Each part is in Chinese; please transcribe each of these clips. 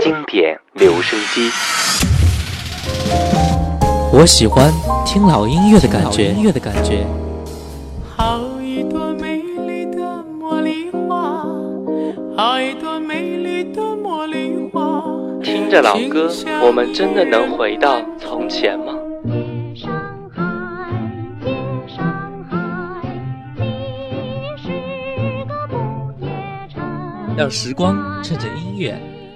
经典留声机，我喜欢听老音乐的感觉。音乐的感觉。好一朵美丽的茉莉花，好一朵美丽的茉莉花。听着老歌，我们真的能回到从前吗？让时光趁着音乐。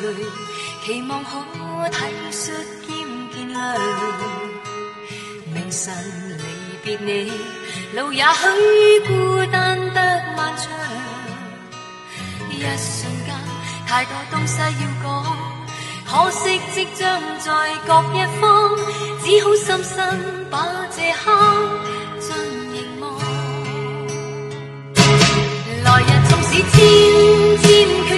泪，期望可体恤兼见谅。明晨离别你，路也许孤单得漫长。一瞬间，太多东西要讲，可惜即将在各一方，只好深深把这刻尽凝望。来日纵使千千。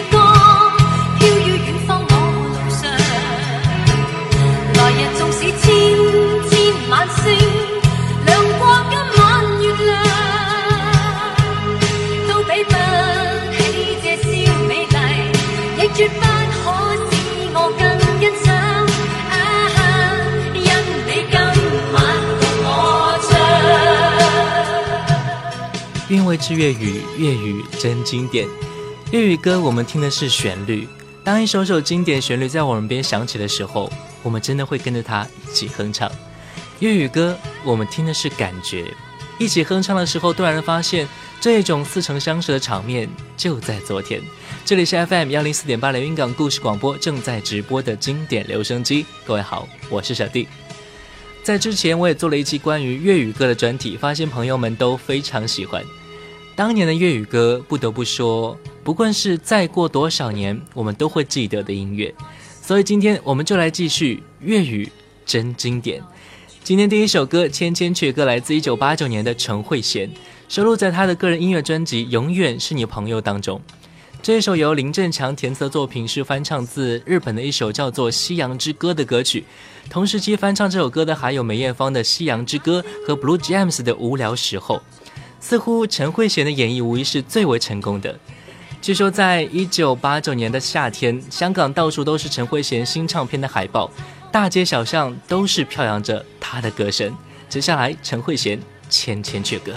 不可使我我更欣赏。啊因你今晚唱。韵味之粤语，粤语真经典。粤语歌我们听的是旋律，当一首首经典旋律在我们耳边响起的时候，我们真的会跟着它一起哼唱。粤语歌我们听的是感觉。一起哼唱的时候，突然发现这种似曾相识的场面就在昨天。这里是 FM 幺零四点八连云港故事广播正在直播的经典留声机。各位好，我是小弟。在之前我也做了一期关于粤语歌的专题，发现朋友们都非常喜欢。当年的粤语歌，不得不说，不管是再过多少年，我们都会记得的音乐。所以今天我们就来继续粤语真经典。今天第一首歌《千千阙歌》来自1989年的陈慧娴，收录在她的个人音乐专辑《永远是你朋友》当中。这首由林振强填词作品是翻唱自日本的一首叫做《夕阳之歌》的歌曲。同时期翻唱这首歌的还有梅艳芳的《夕阳之歌》和 Blue James 的《无聊时候》，似乎陈慧娴的演绎无疑是最为成功的。据说在1989年的夏天，香港到处都是陈慧娴新唱片的海报。大街小巷都是飘扬着他的歌声。接下来，陈慧娴《千千阙歌》。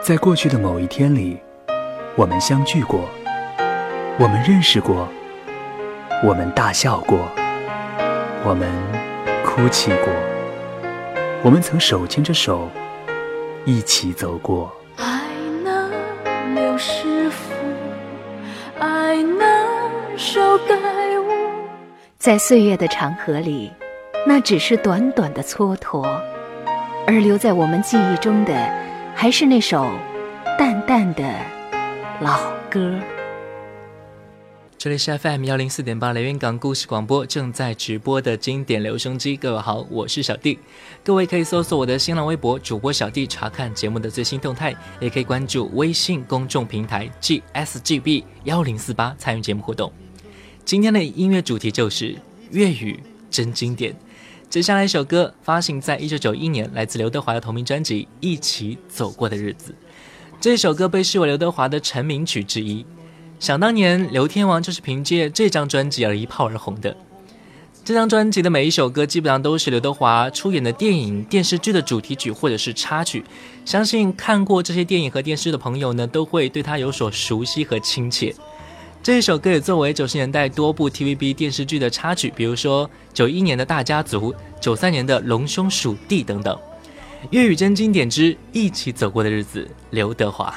在过去的某一天里，我们相聚过，我们认识过，我们大笑过，我们哭泣过，我们曾手牵着手一起走过。在岁月的长河里，那只是短短的蹉跎，而留在我们记忆中的。还是那首淡淡的老歌。这里是 FM 幺零四点八雷云港故事广播正在直播的经典留声机。各位好，我是小弟。各位可以搜索我的新浪微博主播小弟查看节目的最新动态，也可以关注微信公众平台 GSGB 幺零四八参与节目互动。今天的音乐主题就是粤语真经典。接下来一首歌发行在一九九一年，来自刘德华的同名专辑《一起走过的日子》。这首歌被视为刘德华的成名曲之一。想当年，刘天王就是凭借这张专辑而一炮而红的。这张专辑的每一首歌基本上都是刘德华出演的电影、电视剧的主题曲或者是插曲。相信看过这些电影和电视的朋友呢，都会对他有所熟悉和亲切。这一首歌也作为九十年代多部 TVB 电视剧的插曲，比如说九一年的《大家族》，九三年的《龙兄鼠弟》等等。粤语真经典之《一起走过的日子》，刘德华。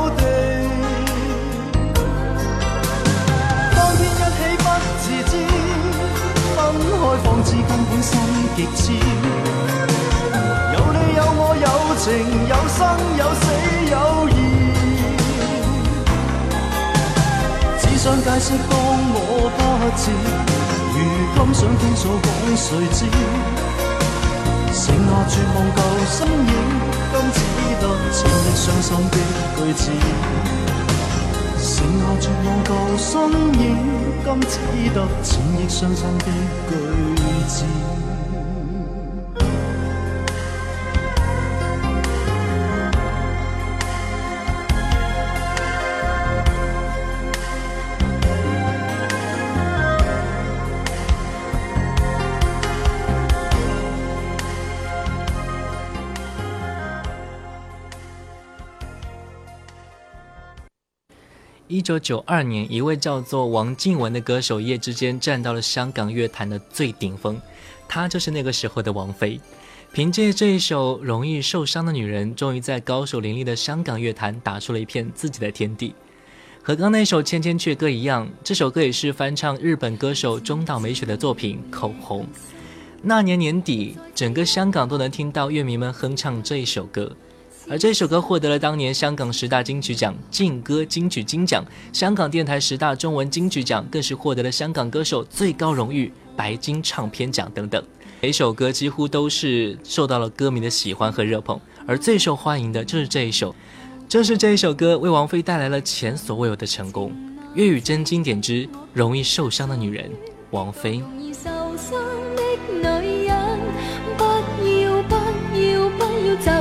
爱放之根本心极痴，有你有我有情有生有死有义，只想解释当我不智，如今想倾诉讲谁知？剩下绝望旧身影，今只得千亿伤心的句子。剩下绝望旧身影，今只得千亿伤心的。句 see. 一九九二年，一位叫做王静雯的歌手一夜之间站到了香港乐坛的最顶峰，她就是那个时候的王菲。凭借这一首《容易受伤的女人》，终于在高手林立的香港乐坛打出了一片自己的天地。和刚那首《千千阙歌》一样，这首歌也是翻唱日本歌手中岛美雪的作品《口红》。那年年底，整个香港都能听到乐迷们哼唱这一首歌。而这首歌获得了当年香港十大金曲奖劲歌金曲金奖，香港电台十大中文金曲奖，更是获得了香港歌手最高荣誉白金唱片奖等等。每首歌几乎都是受到了歌迷的喜欢和热捧，而最受欢迎的就是这一首。正是这一首歌为王菲带来了前所未有的成功。粤语真经典之《容易受伤的女人》，王菲。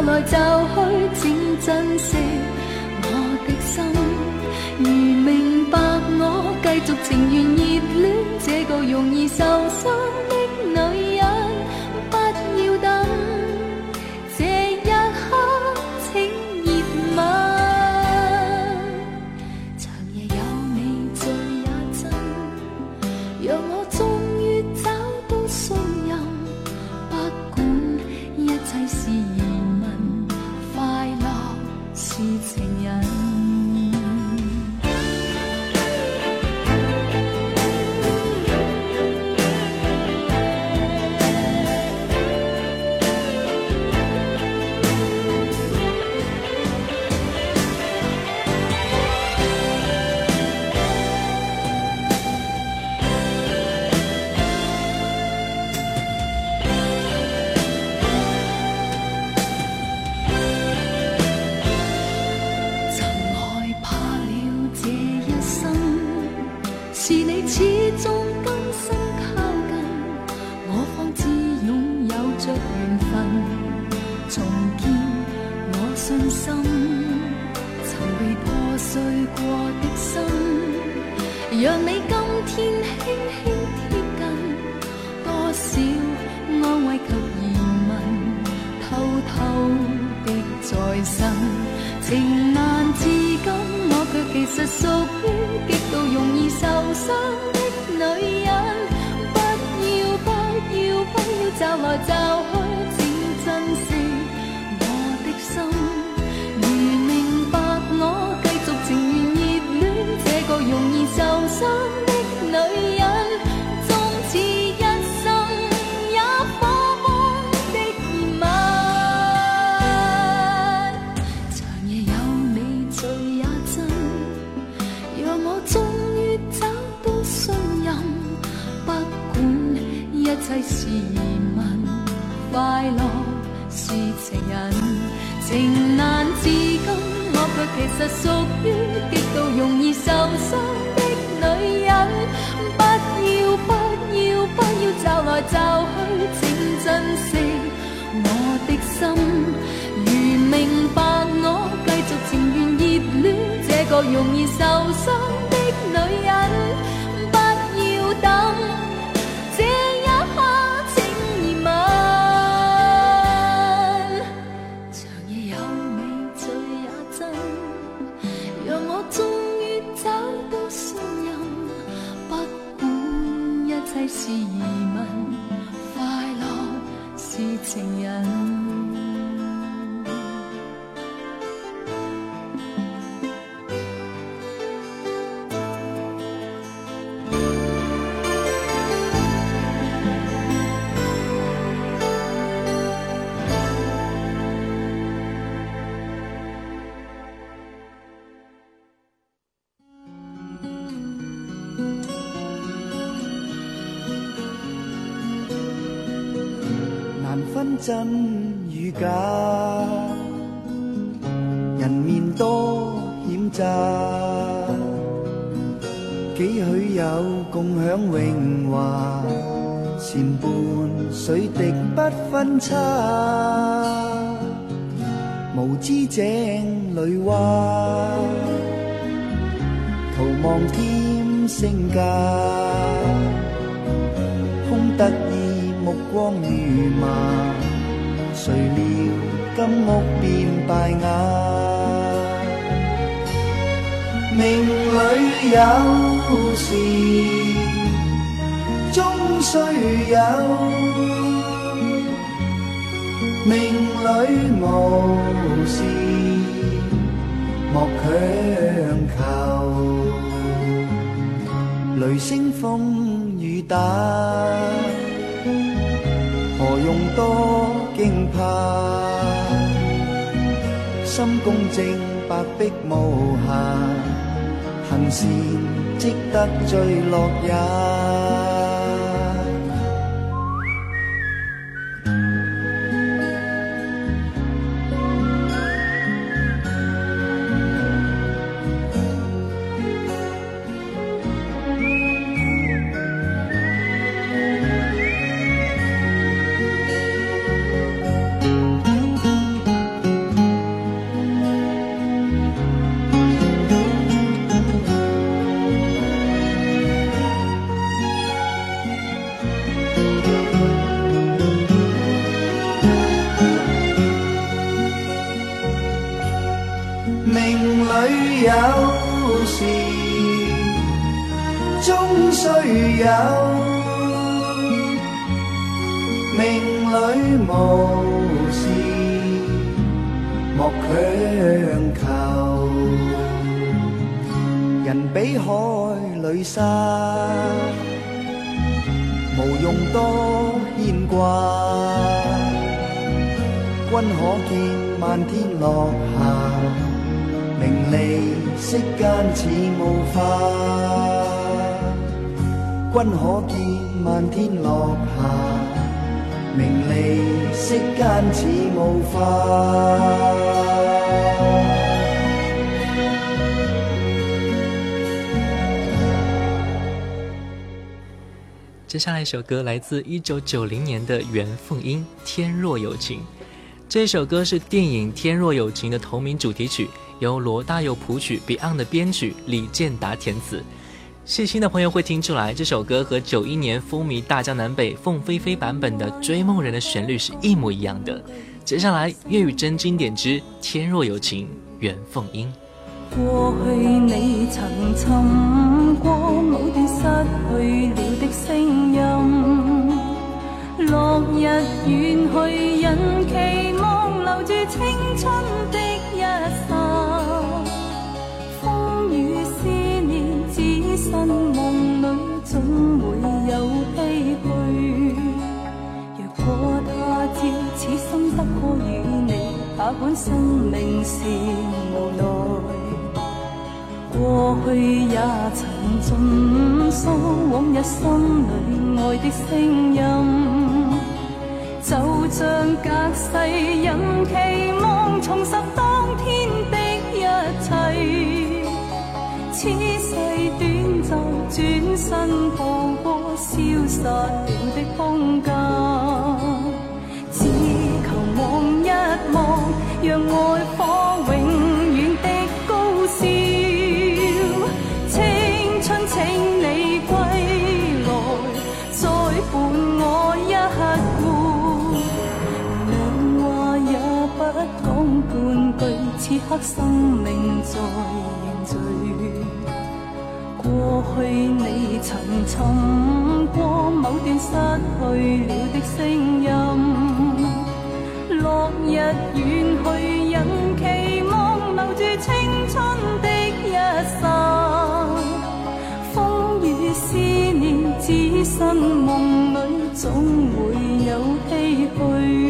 来就去，请珍惜。容易受伤。分差，无知井里蛙，徒望添身价，空得意目光如麻。谁料金屋变败瓦，命里有时终须有。命里无事莫强求，雷声风雨打，何用多惊怕？心公正，白璧无瑕，行善积德最乐也。有事终须有，命里无事莫强求。人比海里沙，无用多牵挂。君可见漫天落霞？名利世间似雾化，君可见漫天落霞。名利世间似雾化。接下来一首歌来自一九九零年的袁凤英《天若有情》，这首歌是电影《天若有情》的同名主题曲。由罗大佑谱曲 beyond 的编曲李健达填词细心的朋友会听出来这首歌和九一年风靡大江南北凤飞飞版本的追梦人的旋律是一模一样的接下来粤语真经典之天若有情袁凤英过去你曾过某段失去了的声音落日远去人期望留住青春的一生身梦里总会有唏嘘。若果他朝此生得可与你，那管生命是无奈。过去也曾尽诉往日心里爱的声音，就像隔世人期望重拾当天的一切。身步过消失了的空间，只求望一望，让爱火永远的高烧。青春，请你归来，再伴我一晚。两话也不讲半句，此刻生命在。去你曾寻过某段失去了的声音，落日远去，人期望留住青春的一刹，风雨思念，只身梦里总会有唏嘘。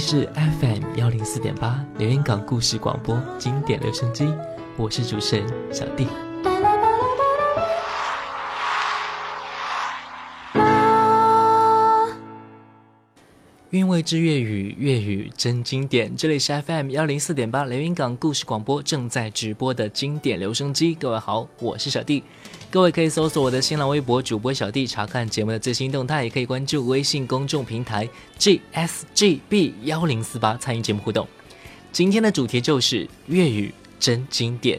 是 FM 幺零四点八连云港故事广播经典留声机，我是主持人小弟。韵味之粤语，粤语真经典。这里是 FM 幺零四点八连云港故事广播正在直播的经典留声机，各位好，我是小弟。各位可以搜索我的新浪微博主播小弟查看节目的最新动态，也可以关注微信公众平台 G S G B 幺零四八参与节目互动。今天的主题就是粤语真经典。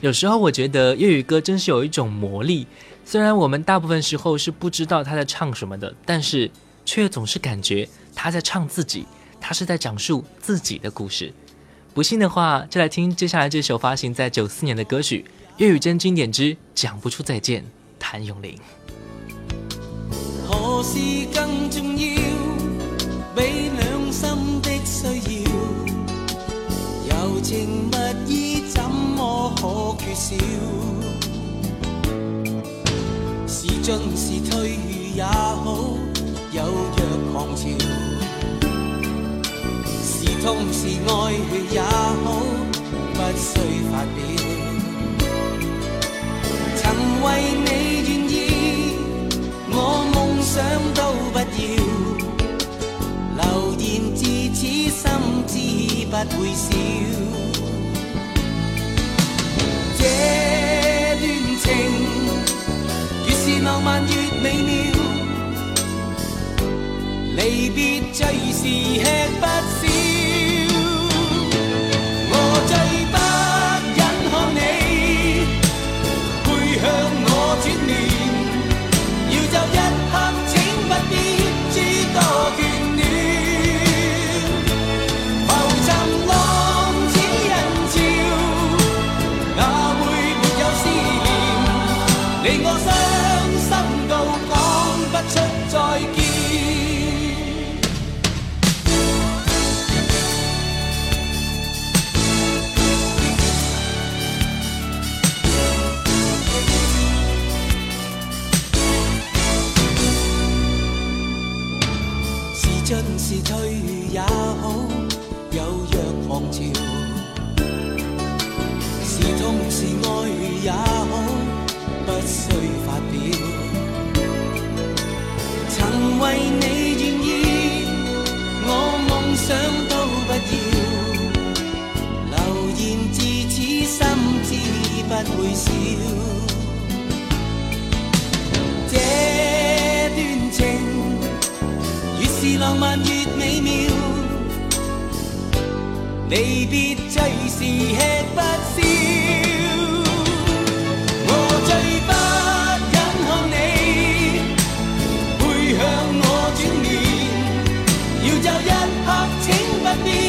有时候我觉得粤语歌真是有一种魔力，虽然我们大部分时候是不知道他在唱什么的，但是却总是感觉他在唱自己，他是在讲述自己的故事。不信的话，就来听接下来这首发行在九四年的歌曲。粤语真经典之讲不出再见，谭咏麟。何事更重要？比两心的需要，柔情蜜意怎么可缺少？是进是退也好，有若狂潮。痛是爱也好，不需发表。为你愿意，我梦想都不要，流言自此心知不会少。这段情，越是浪漫越美妙，离别最是吃不消。伤心到讲不出再见。是进是退也好，有若狂潮。是痛是爱也好。为你愿意，我梦想都不要，流言自此心知不会少。这段情越是浪漫越美妙，离别最是吃不消。a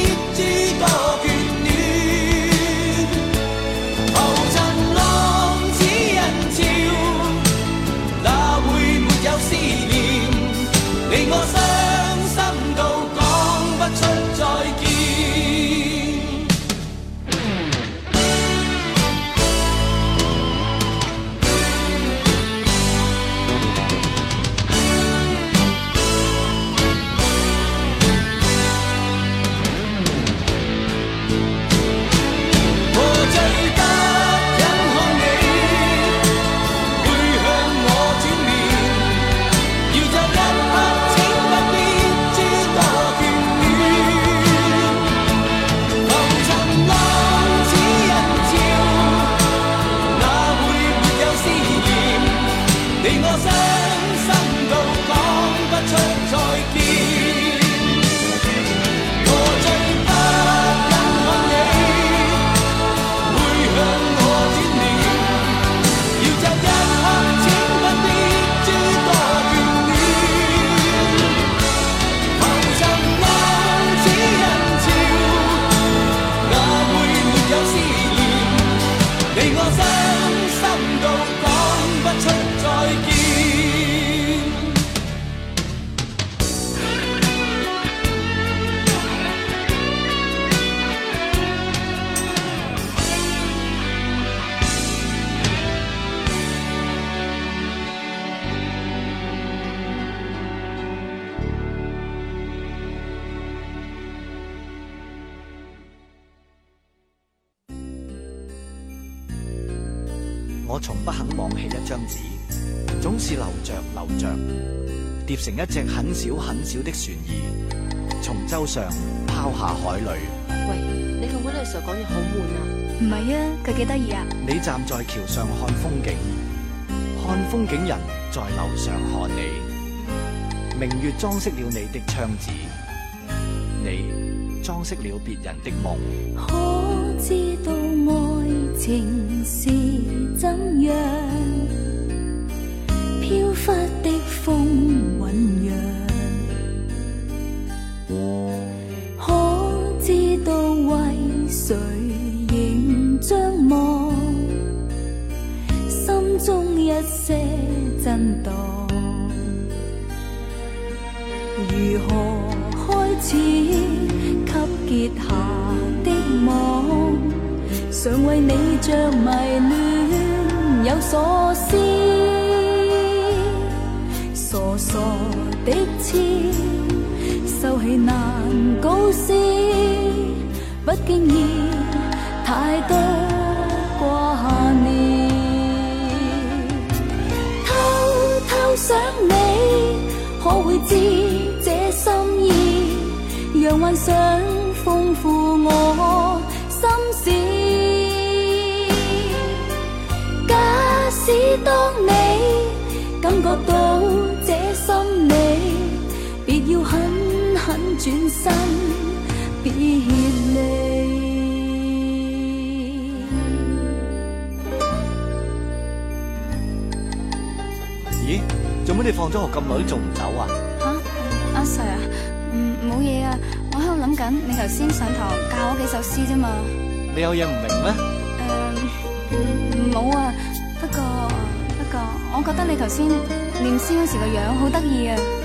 一只很小很小的船儿，从舟上抛下海里。喂，你同威尔士说讲嘢好闷啊！唔系啊，佢几得意啊！你站在桥上看风景，看风景人在楼上看你。明月装饰了你的窗子，你装饰了别人的梦。可知道爱情是怎样？飘忽的风。都为谁仍张望？心中一些震荡，如何开始？给结下的网，常为你着迷恋，有所思，傻傻的痴，收起难告私。不经意，太多挂念，偷偷想你，可会知这心意？让幻想丰富我心思。假使当你感觉到这心理，别要狠狠转身。咦？做咩你放咗学咁耐都仲唔走啊？吓，阿 Sir，嗯，冇嘢啊，我喺度谂紧，你头先上堂教我几首诗啫嘛。你有嘢唔明咩？诶，冇啊，不过不过，我觉得你头先念诗嗰时个样好得意啊。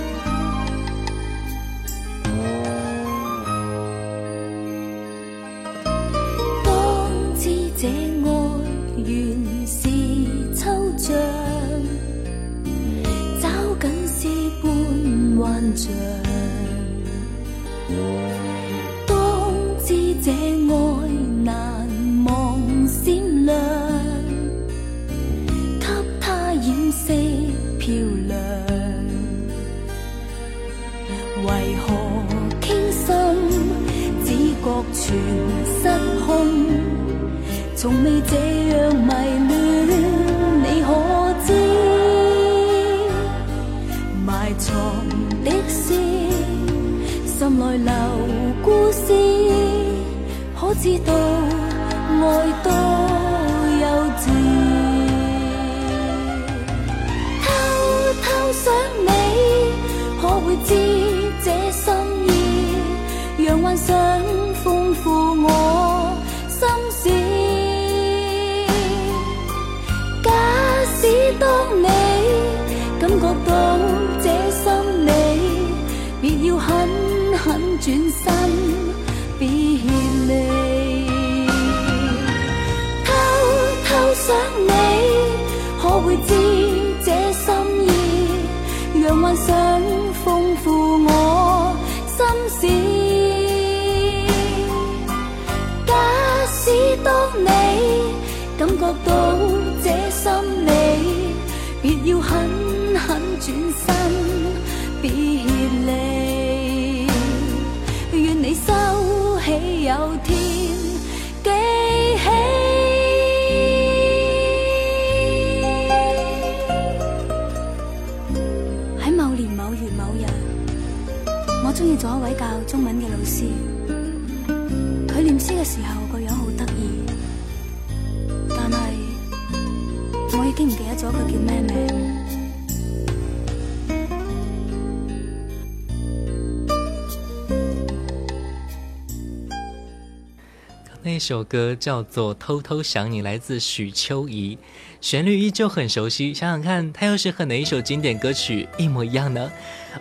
那首歌叫做《偷偷想你》，来自许秋怡，旋律依旧很熟悉。想想看，它又是和哪一首经典歌曲一模一样呢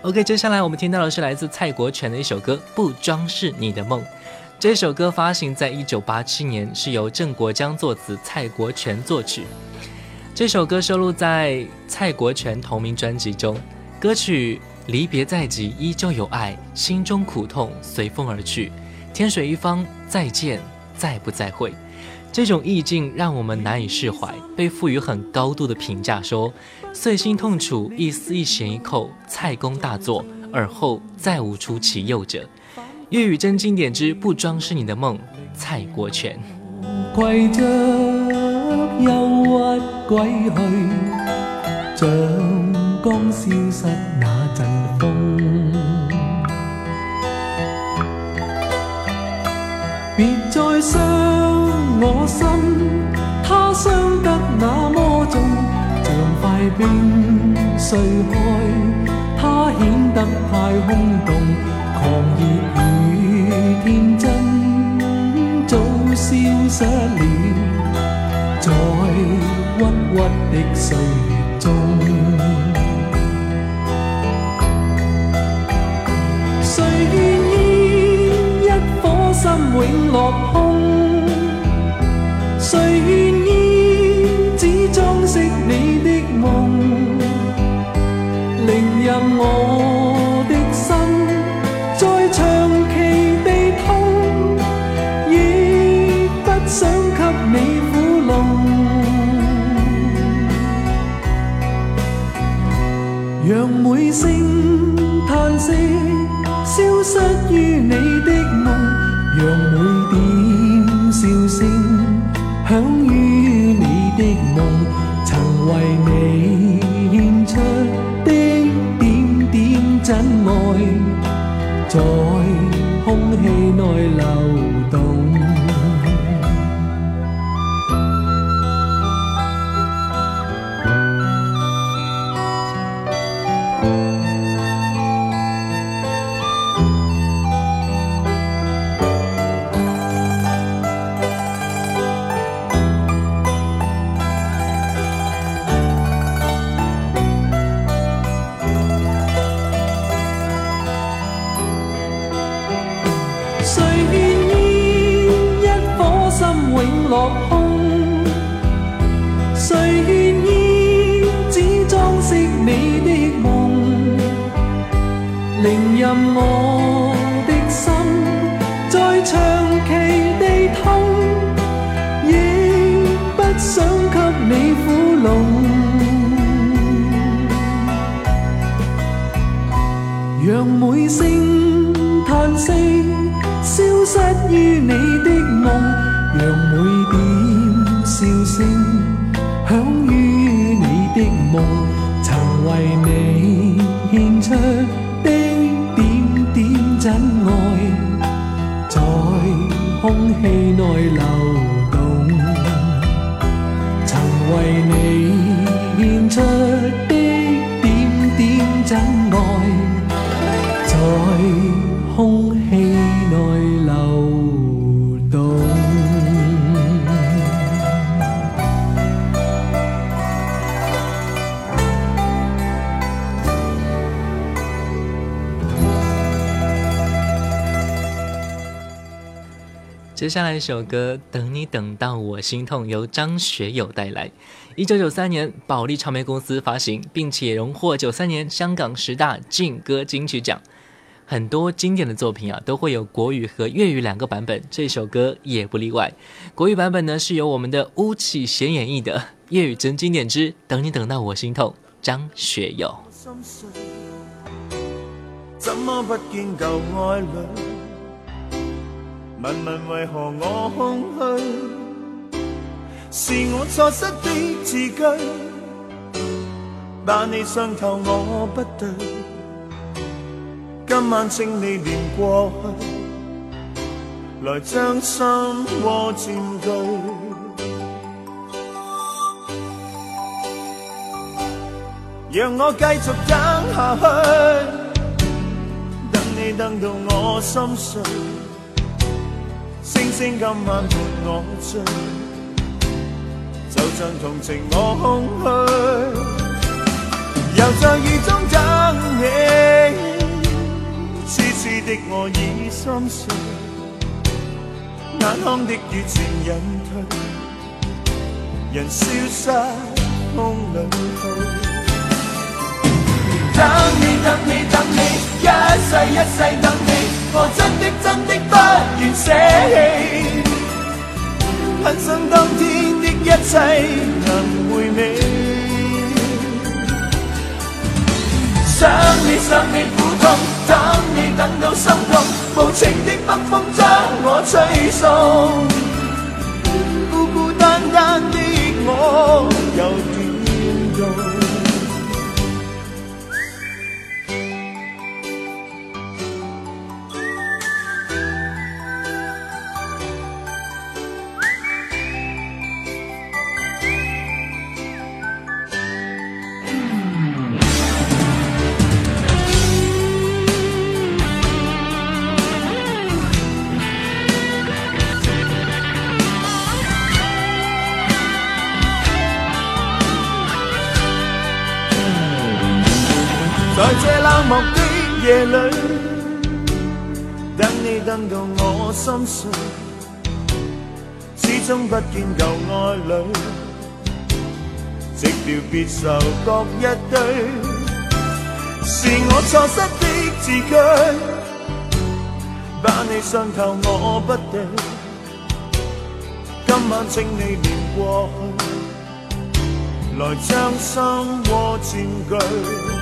？OK，接下来我们听到的是来自蔡国权的一首歌《不装饰你的梦》。这首歌发行在1987年，是由郑国江作词，蔡国权作曲。这首歌收录在蔡国权同名专辑中。歌曲《离别在即，依旧有爱，心中苦痛随风而去，天水一方，再见》。再不再会，这种意境让我们难以释怀，被赋予很高度的评价，说碎心痛楚，一丝一弦一扣，蔡公大作，耳后再无出其右者。粤语真经典之不装饰你的梦，蔡国权。别再伤我心，他伤得那么重，像块冰碎开，它显得太空洞。狂热与天真早消失了，在郁郁的岁月中，谁愿？心永落空。誰願意只裝飾你的夢，令任我？响于你的梦。笑声响于你的梦，曾为你献出的点点真爱，在空气内流动，曾为你。接下来一首歌《等你等到我心痛》，由张学友带来。一九九三年，保利唱片公司发行，并且荣获九三年香港十大劲歌金曲奖。很多经典的作品啊，都会有国语和粤语两个版本，这首歌也不例外。国语版本呢，是由我们的巫启贤演绎的；粤语真经典之《等你等到我心痛》，张学友。问问为何我空虚？是我错失的字句，把你伤透我不对。今晚请你念过去，来将心窝占据。让我继续等下去，等你等到我心碎。星今晚伴我醉，就像同情我空虚。又在雨中等你，痴痴的我已心碎。眼眶的雨渐隐退，人消失梦里去。等你等你等你，一世一世等你，我真的真的不愿舍弃。很想当天的一切能回味。想你想你苦痛，等你等到心痛，无情的北风将我吹送，孤孤单单的我又点用？在这冷漠的夜里，等你等到我心碎，始终不见旧爱侣，寂寥别愁各一堆。是我错失的字句，把你伤透我不对，今晚请你念过去，来将心窝占据。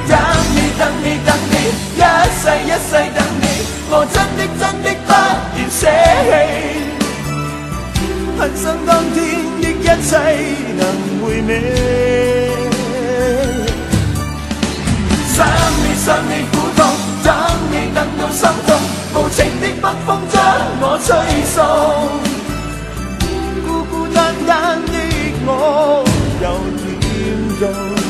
等你等你等你，一世一世等你，我真的真的不愿舍弃，恨生当天的一切能回味。想你想你苦痛，等你等到心痛，无情的北风将我吹送，孤孤单单的我有点痛。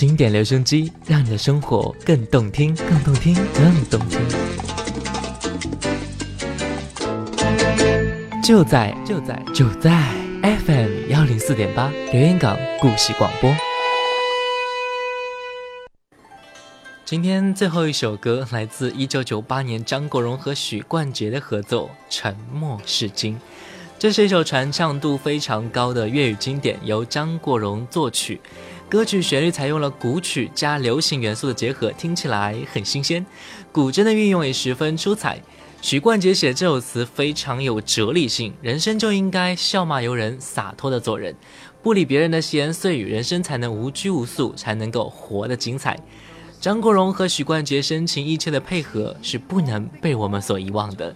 经典留声机，让你的生活更动听，更动听，更动听。就在就在就在 FM 幺零四点八，留言港故事广播。今天最后一首歌来自一九九八年张国荣和许冠杰的合作，《沉默是金》。这是一首传唱度非常高的粤语经典，由张国荣作曲。歌曲旋律采用了古曲加流行元素的结合，听起来很新鲜。古筝的运用也十分出彩。许冠杰写这首词非常有哲理性，人生就应该笑骂由人，洒脱的做人，不理别人的闲言碎语，人生才能无拘无束，才能够活得精彩。张国荣和许冠杰深情意切的配合是不能被我们所遗忘的。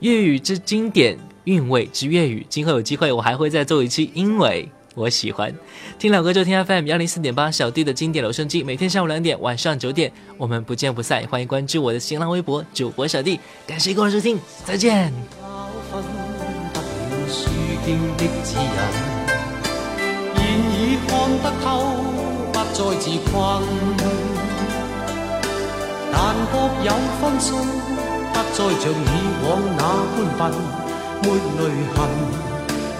粤语之经典，韵味之粤语。今后有机会，我还会再做一期英文。我喜欢听老歌，就听 FM 幺零四点八，小弟的经典留声机，每天下午两点，晚上九点，我们不见不散。欢迎关注我的新浪微博“主播小弟”，感谢各位收听，再见。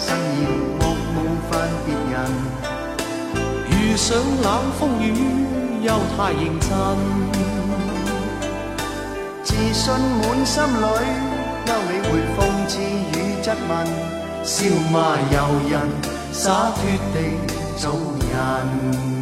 誓言莫冒犯别人，遇上冷风雨又太认真，自信满心里，休理会讽刺与质问，笑骂由人，洒脱地做人。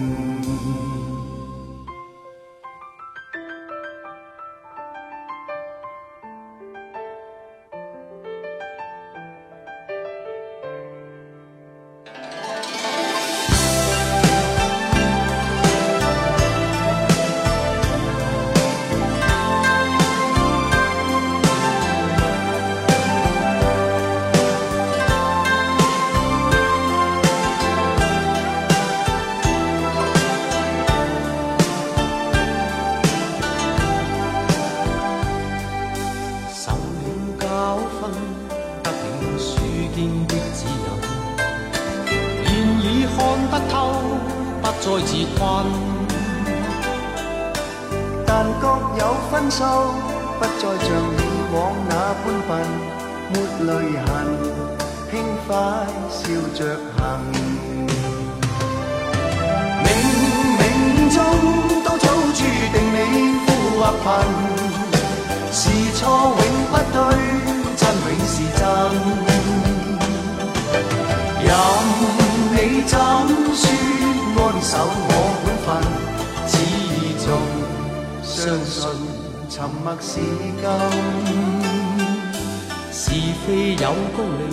沉默是金，是非有公理，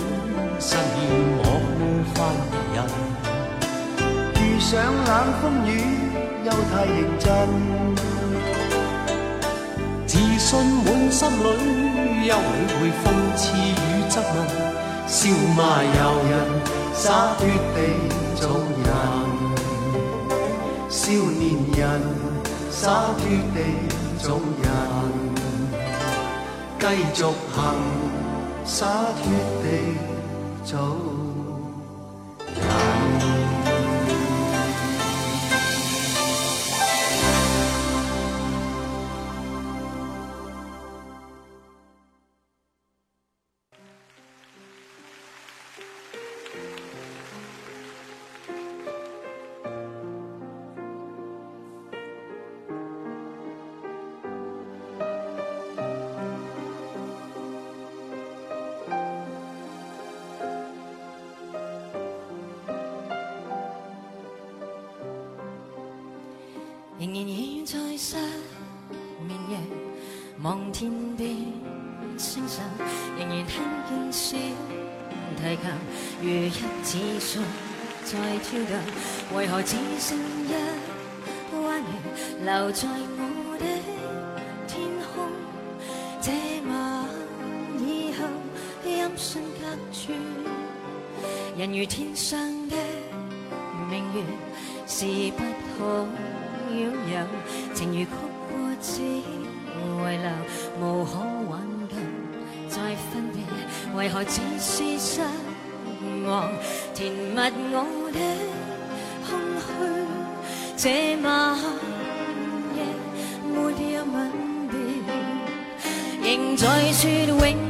失言莫冒犯別人。遇上冷风雨，又太认真，自信满心里，又理会讽刺与质问，笑骂由人，洒脱地做人。少年人，洒脱地做人。继续行，洒脱地走。在我的天空，这晚以后，音讯隔绝。人如天上的明月，是不可拥有；情如曲过只遗留，无可挽救。再分别，为何只是失望？填密我的空虚，这晚。再说永。